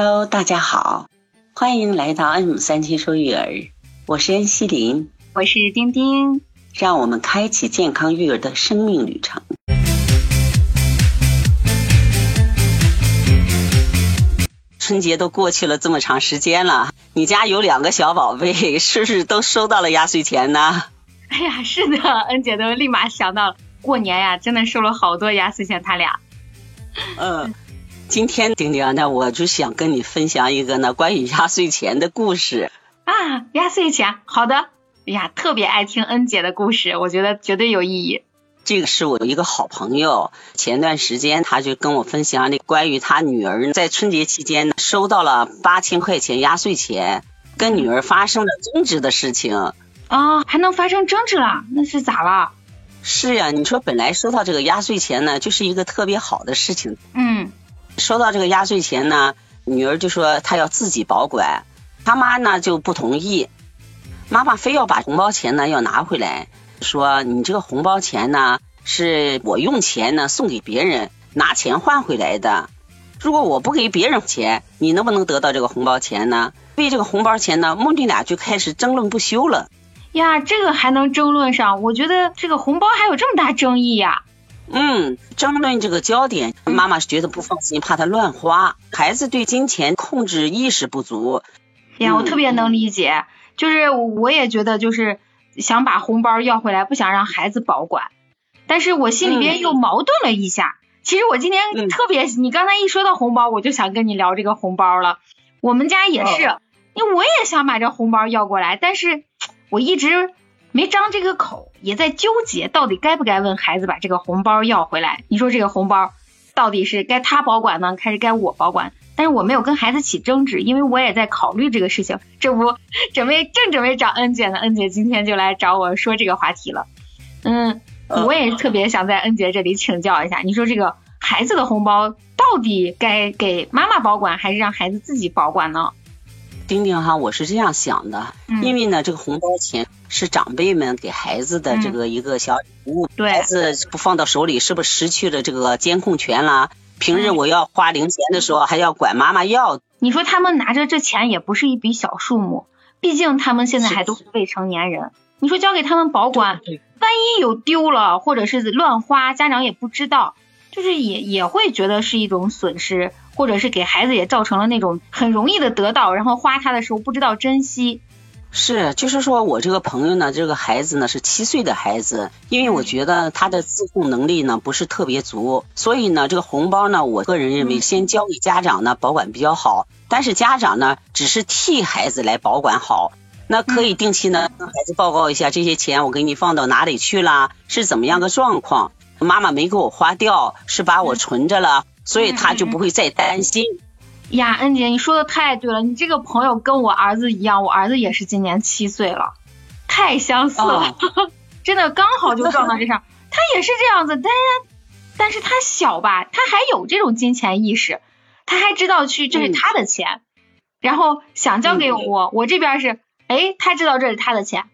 Hello，大家好，欢迎来到 M 三七说育儿，我是恩熙林，我是丁丁，让我们开启健康育儿的生命旅程。春节都过去了这么长时间了，你家有两个小宝贝，是不是都收到了压岁钱呢？哎呀，是的，恩姐都立马想到了，过年呀，真的收了好多压岁钱，他俩。嗯。今天丁丁，那我就想跟你分享一个呢关于压岁钱的故事啊，压岁钱，好的，哎呀，特别爱听恩姐的故事，我觉得绝对有意义。这个是我一个好朋友，前段时间他就跟我分享那关于他女儿在春节期间收到了八千块钱压岁钱，跟女儿发生了争执的事情。啊，还能发生争执了？那是咋了？是呀，你说本来收到这个压岁钱呢，就是一个特别好的事情。嗯。收到这个压岁钱呢，女儿就说她要自己保管，他妈呢就不同意，妈妈非要把红包钱呢要拿回来，说你这个红包钱呢是我用钱呢送给别人，拿钱换回来的，如果我不给别人钱，你能不能得到这个红包钱呢？为这个红包钱呢，母女俩就开始争论不休了。呀，这个还能争论上？我觉得这个红包还有这么大争议呀。嗯，争论这个焦点，妈妈是觉得不放心，怕他乱花。孩子对金钱控制意识不足。呀，我特别能理解，就是我也觉得就是想把红包要回来，不想让孩子保管。但是我心里边又矛盾了一下。其实我今天特别，你刚才一说到红包，我就想跟你聊这个红包了。我们家也是，因为我也想把这红包要过来，但是我一直。没张这个口，也在纠结到底该不该问孩子把这个红包要回来。你说这个红包到底是该他保管呢，还是该我保管？但是我没有跟孩子起争执，因为我也在考虑这个事情。这不 准备正准备找恩姐呢，恩姐今天就来找我说这个话题了。嗯，我也特别想在恩姐这里请教一下，你说这个孩子的红包到底该给妈妈保管，还是让孩子自己保管呢？丁丁哈，我是这样想的，因为呢，这个红包钱是长辈们给孩子的这个一个小礼物，孩子不放到手里，是不是失去了这个监控权啦？平日我要花零钱的时候，还要管妈妈要。你说他们拿着这钱也不是一笔小数目，毕竟他们现在还都是未成年人。你说交给他们保管，万一有丢了或者是乱花，家长也不知道，就是也也会觉得是一种损失。或者是给孩子也造成了那种很容易的得到，然后花他的时候不知道珍惜。是，就是说我这个朋友呢，这个孩子呢是七岁的孩子，因为我觉得他的自控能力呢不是特别足，所以呢这个红包呢，我个人认为先交给家长呢保管比较好。但是家长呢只是替孩子来保管好，那可以定期呢跟孩子报告一下这些钱我给你放到哪里去了，是怎么样个状况？妈妈没给我花掉，是把我存着了。所以他就不会再担心呀，恩姐，你说的太对了，你这个朋友跟我儿子一样，我儿子也是今年七岁了，太相似了，真的刚好就撞到这上。他也是这样子，但是但是他小吧，他还有这种金钱意识，他还知道去这是他的钱，然后想交给我，我这边是，哎，他知道这是他的钱。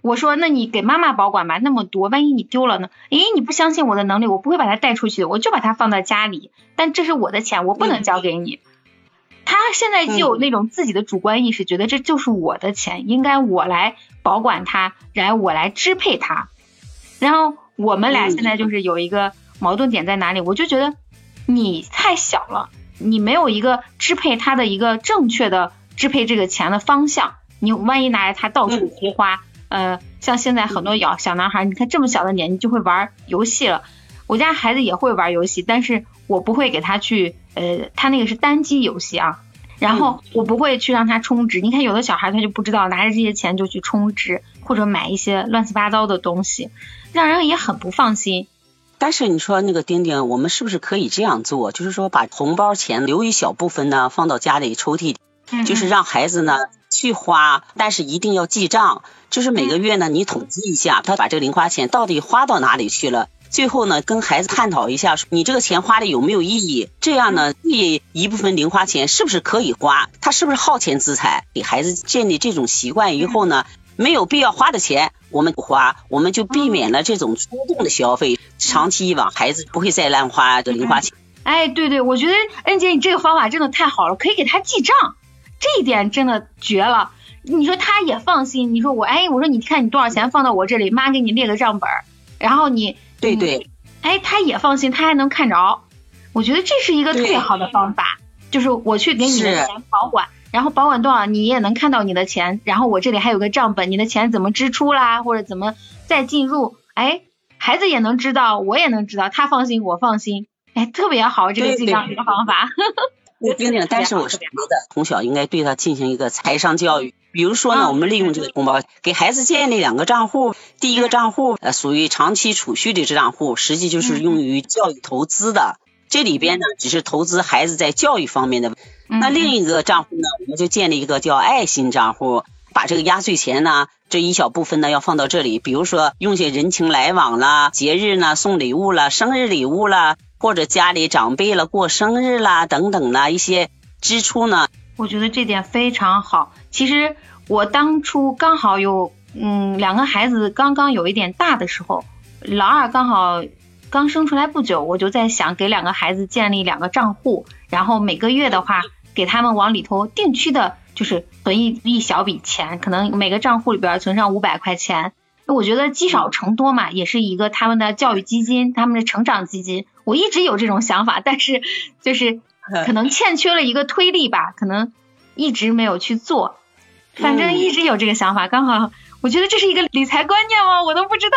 我说，那你给妈妈保管吧，那么多，万一你丢了呢？诶，你不相信我的能力，我不会把它带出去，我就把它放在家里。但这是我的钱，我不能交给你。他现在就有那种自己的主观意识，觉得这就是我的钱，应该我来保管它，然后我来支配它。然后我们俩现在就是有一个矛盾点在哪里？我就觉得你太小了，你没有一个支配他的一个正确的支配这个钱的方向，你万一拿着它到处胡花。呃，像现在很多小小男孩，你看这么小的年纪就会玩游戏了。我家孩子也会玩游戏，但是我不会给他去，呃，他那个是单机游戏啊。然后我不会去让他充值。你看有的小孩他就不知道拿着这些钱就去充值，或者买一些乱七八糟的东西，让人也很不放心。但是你说那个丁丁，我们是不是可以这样做？就是说把红包钱留一小部分呢，放到家里抽屉，就是让孩子呢。去花，但是一定要记账，就是每个月呢，你统计一下，他把这个零花钱到底花到哪里去了。最后呢，跟孩子探讨一下，你这个钱花的有没有意义？这样呢，这一部分零花钱是不是可以花？他是不是耗钱资产？给孩子建立这种习惯以后呢，没有必要花的钱我们不花，我们就避免了这种冲动的消费。长期以往，孩子不会再乱花的零花钱。哎，对对，我觉得恩姐你这个方法真的太好了，可以给他记账，这一点真的绝了。你说他也放心，你说我哎，我说你看你多少钱放到我这里，妈给你列个账本儿，然后你对对，哎，他也放心，他还能看着。我觉得这是一个特别好的方法，就是我去给你的钱保管，然后保管多少你也能看到你的钱，然后我这里还有个账本，你的钱怎么支出啦，或者怎么再进入，哎，孩子也能知道，我也能知道，他放心，我放心，哎，特别好，这个记账这个方法。冰冰，但是我是觉得从小应该对他进行一个财商教育，比如说呢，我们利用这个红包给孩子建立两个账户，第一个账户呃属于长期储蓄的这账户，实际就是用于教育投资的。这里边呢，只是投资孩子在教育方面的。那另一个账户呢，我们就建立一个叫爱心账户，把这个压岁钱呢，这一小部分呢，要放到这里。比如说用些人情来往啦，节日呢送礼物啦，生日礼物啦，或者家里长辈了过生日啦等等的一些支出呢。我觉得这点非常好。其实我当初刚好有，嗯，两个孩子刚刚有一点大的时候，老二刚好。刚生出来不久，我就在想给两个孩子建立两个账户，然后每个月的话给他们往里头定期的，就是存一一小笔钱，可能每个账户里边存上五百块钱。我觉得积少成多嘛，也是一个他们的教育基金，他们的成长基金。我一直有这种想法，但是就是可能欠缺了一个推力吧，可能一直没有去做。反正一直有这个想法，刚好我觉得这是一个理财观念吗？我都不知道。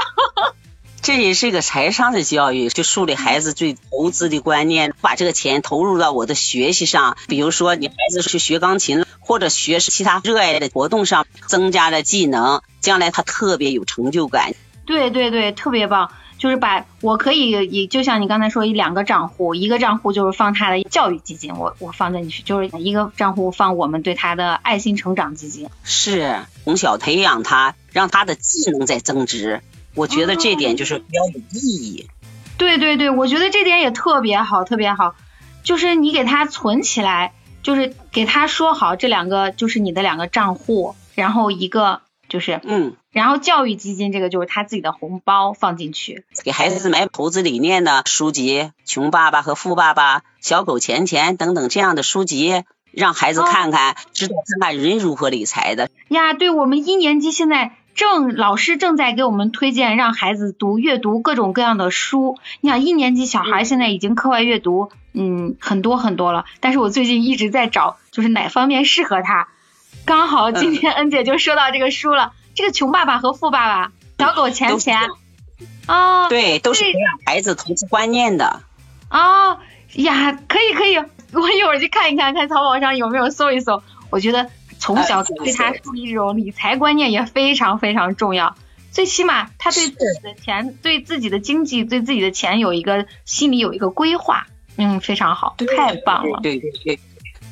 这也是一个财商的教育，就树立孩子最投资的观念，把这个钱投入到我的学习上。比如说，你孩子去学钢琴，或者学其他热爱的活动上，增加了技能，将来他特别有成就感。对对对，特别棒。就是把我可以以，就像你刚才说，一两个账户，一个账户就是放他的教育基金，我我放进去，就是一个账户放我们对他的爱心成长基金。是从小培养他，让他的技能在增值。我觉得这点就是比较有意义。对对对，我觉得这点也特别好，特别好。就是你给他存起来，就是给他说好这两个就是你的两个账户，然后一个就是嗯，然后教育基金这个就是他自己的红包放进去。给孩子买投资理念的书籍，《穷爸爸和富爸爸》《小狗钱钱》等等这样的书籍，让孩子看看，知道看看人如何理财的。呀，对我们一年级现在。正老师正在给我们推荐让孩子读阅读各种各样的书。你想一年级小孩现在已经课外阅读，嗯，很多很多了。但是我最近一直在找，就是哪方面适合他。刚好今天恩姐就说到这个书了，这个《穷爸爸和富爸爸》，小狗钱钱。哦，对，都是培养孩子投资观念的。哦呀，可以可以，我一会儿去看一看，看淘宝上有没有搜一搜。我觉得。从小对他树立这种理财观念也非常非常重要，最起码他对自己的钱、对自己的经济、对自己的钱有一个心里有一个规划，嗯，非常好，太棒了。对对对，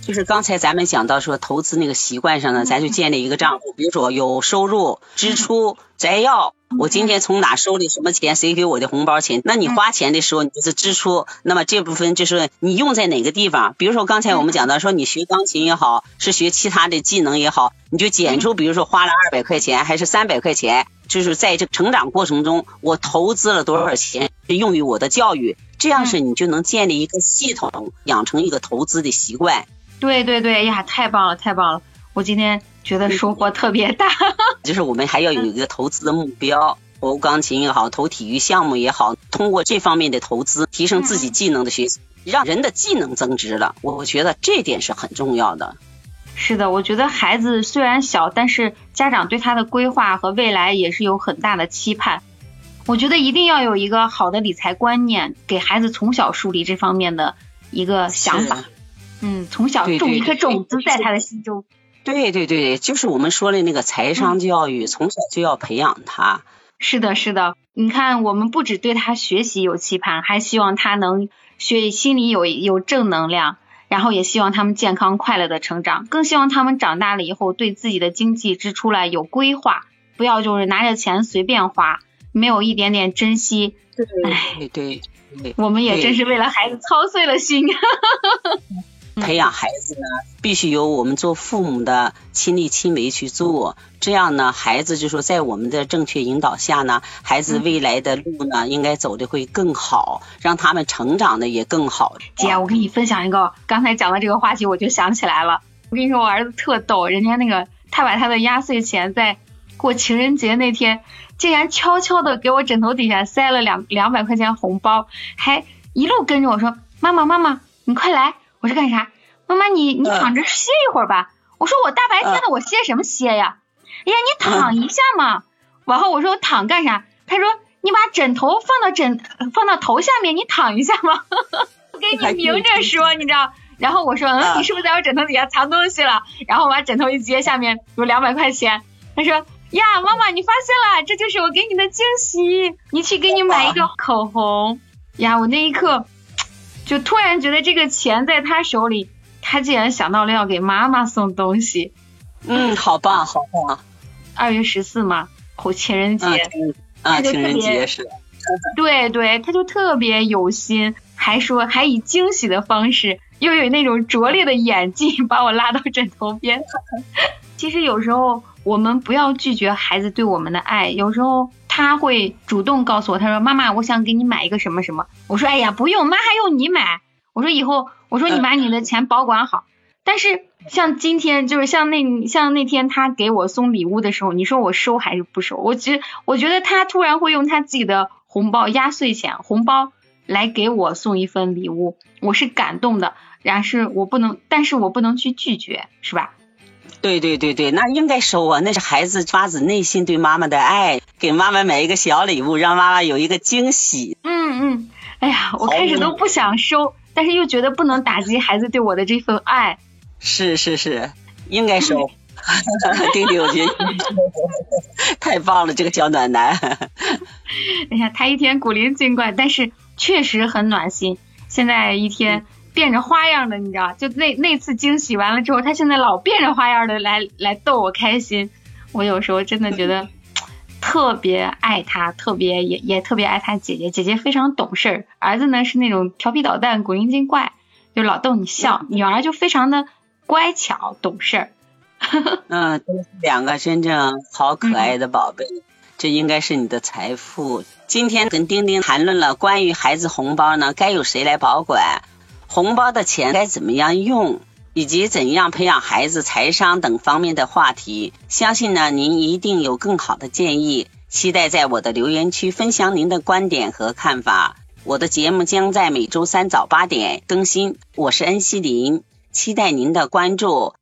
就是刚才咱们讲到说投资那个习惯上呢，咱就建立一个账户，比如说有收入、支出、摘要。我今天从哪收的什么钱？谁给我的红包钱？那你花钱的时候，你就是支出。那么这部分就是你用在哪个地方？比如说刚才我们讲到说，你学钢琴也好，是学其他的技能也好，你就减出，比如说花了二百块钱还是三百块钱，就是在这成长过程中，我投资了多少钱是用于我的教育？这样是你就能建立一个系统，养成一个投资的习惯。对对对，呀，太棒了，太棒了！我今天。觉得收获特别大，就是我们还要有一个投资的目标，投钢琴也好，投体育项目也好，通过这方面的投资，提升自己技能的学习，让人的技能增值了。我觉得这点是很重要的。是的，我觉得孩子虽然小，但是家长对他的规划和未来也是有很大的期盼。我觉得一定要有一个好的理财观念，给孩子从小树立这方面的一个想法。嗯，从小种一颗种子在他的心中。对对对，就是我们说的那个财商教育，从小就要培养他。是的，是的。你看，我们不只对他学习有期盼，还希望他能学，心里有有正能量，然后也希望他们健康快乐的成长，更希望他们长大了以后对自己的经济支出来有规划，不要就是拿着钱随便花，没有一点点珍惜。对对对，我们也真是为了孩子操碎了心。培养孩子呢，必须由我们做父母的亲力亲为去做，这样呢，孩子就说在我们的正确引导下呢，孩子未来的路呢，应该走的会更好，让他们成长的也更好。姐，我跟你分享一个，刚才讲的这个话题，我就想起来了。我跟你说，我儿子特逗，人家那个他把他的压岁钱在过情人节那天，竟然悄悄的给我枕头底下塞了两两百块钱红包，还一路跟着我说：“妈妈，妈妈，你快来。”我说干啥？妈妈，你你躺着歇一会儿吧。我说我大白天的，我歇什么歇呀？哎呀，你躺一下嘛。然后我说我躺干啥？他说你把枕头放到枕放到头下面，你躺一下嘛。我给你明着说，你知道。然后我说嗯，你是不是在我枕头底下藏东西了？然后我把枕头一揭，下面有两百块钱。他说呀，妈妈你发现了，这就是我给你的惊喜。你去给你买一个口红呀。我那一刻。就突然觉得这个钱在他手里，他竟然想到了要给妈妈送东西。嗯，好棒，好棒。二月十四嘛，后情人节，啊，情人节是。对对，他就特别有心，还说还以惊喜的方式，又有那种拙劣的演技，把我拉到枕头边。其实有时候我们不要拒绝孩子对我们的爱，有时候。他会主动告诉我，他说：“妈妈，我想给你买一个什么什么。”我说：“哎呀，不用，妈还用你买。”我说：“以后，我说你把你的钱保管好。”但是像今天，就是像那像那天他给我送礼物的时候，你说我收还是不收？我觉我觉得他突然会用他自己的红包、压岁钱、红包来给我送一份礼物，我是感动的。然是我不能，但是我不能去拒绝，是吧？对对对对，那应该收啊，那是孩子发自内心对妈妈的爱，给妈妈买一个小礼物，让妈妈有一个惊喜。嗯嗯，哎呀，我开始都不想收，但是又觉得不能打击孩子对我的这份爱。是是是，应该收。丁丁，我觉得太棒了，这个小暖男。哎呀，他一天古灵精怪，但是确实很暖心。现在一天。变着花样的，你知道，就那那次惊喜完了之后，他现在老变着花样的来来逗我开心。我有时候真的觉得 特别爱他，特别也也特别爱他姐姐。姐姐非常懂事儿，儿子呢是那种调皮捣蛋、古灵精怪，就老逗你笑。女儿就非常的乖巧懂事儿。嗯，两个真正好可爱的宝贝，这应该是你的财富。今天跟丁丁谈论了关于孩子红包呢，该由谁来保管？红包的钱该怎么样用，以及怎样培养孩子财商等方面的话题，相信呢您一定有更好的建议。期待在我的留言区分享您的观点和看法。我的节目将在每周三早八点更新。我是恩熙林，期待您的关注。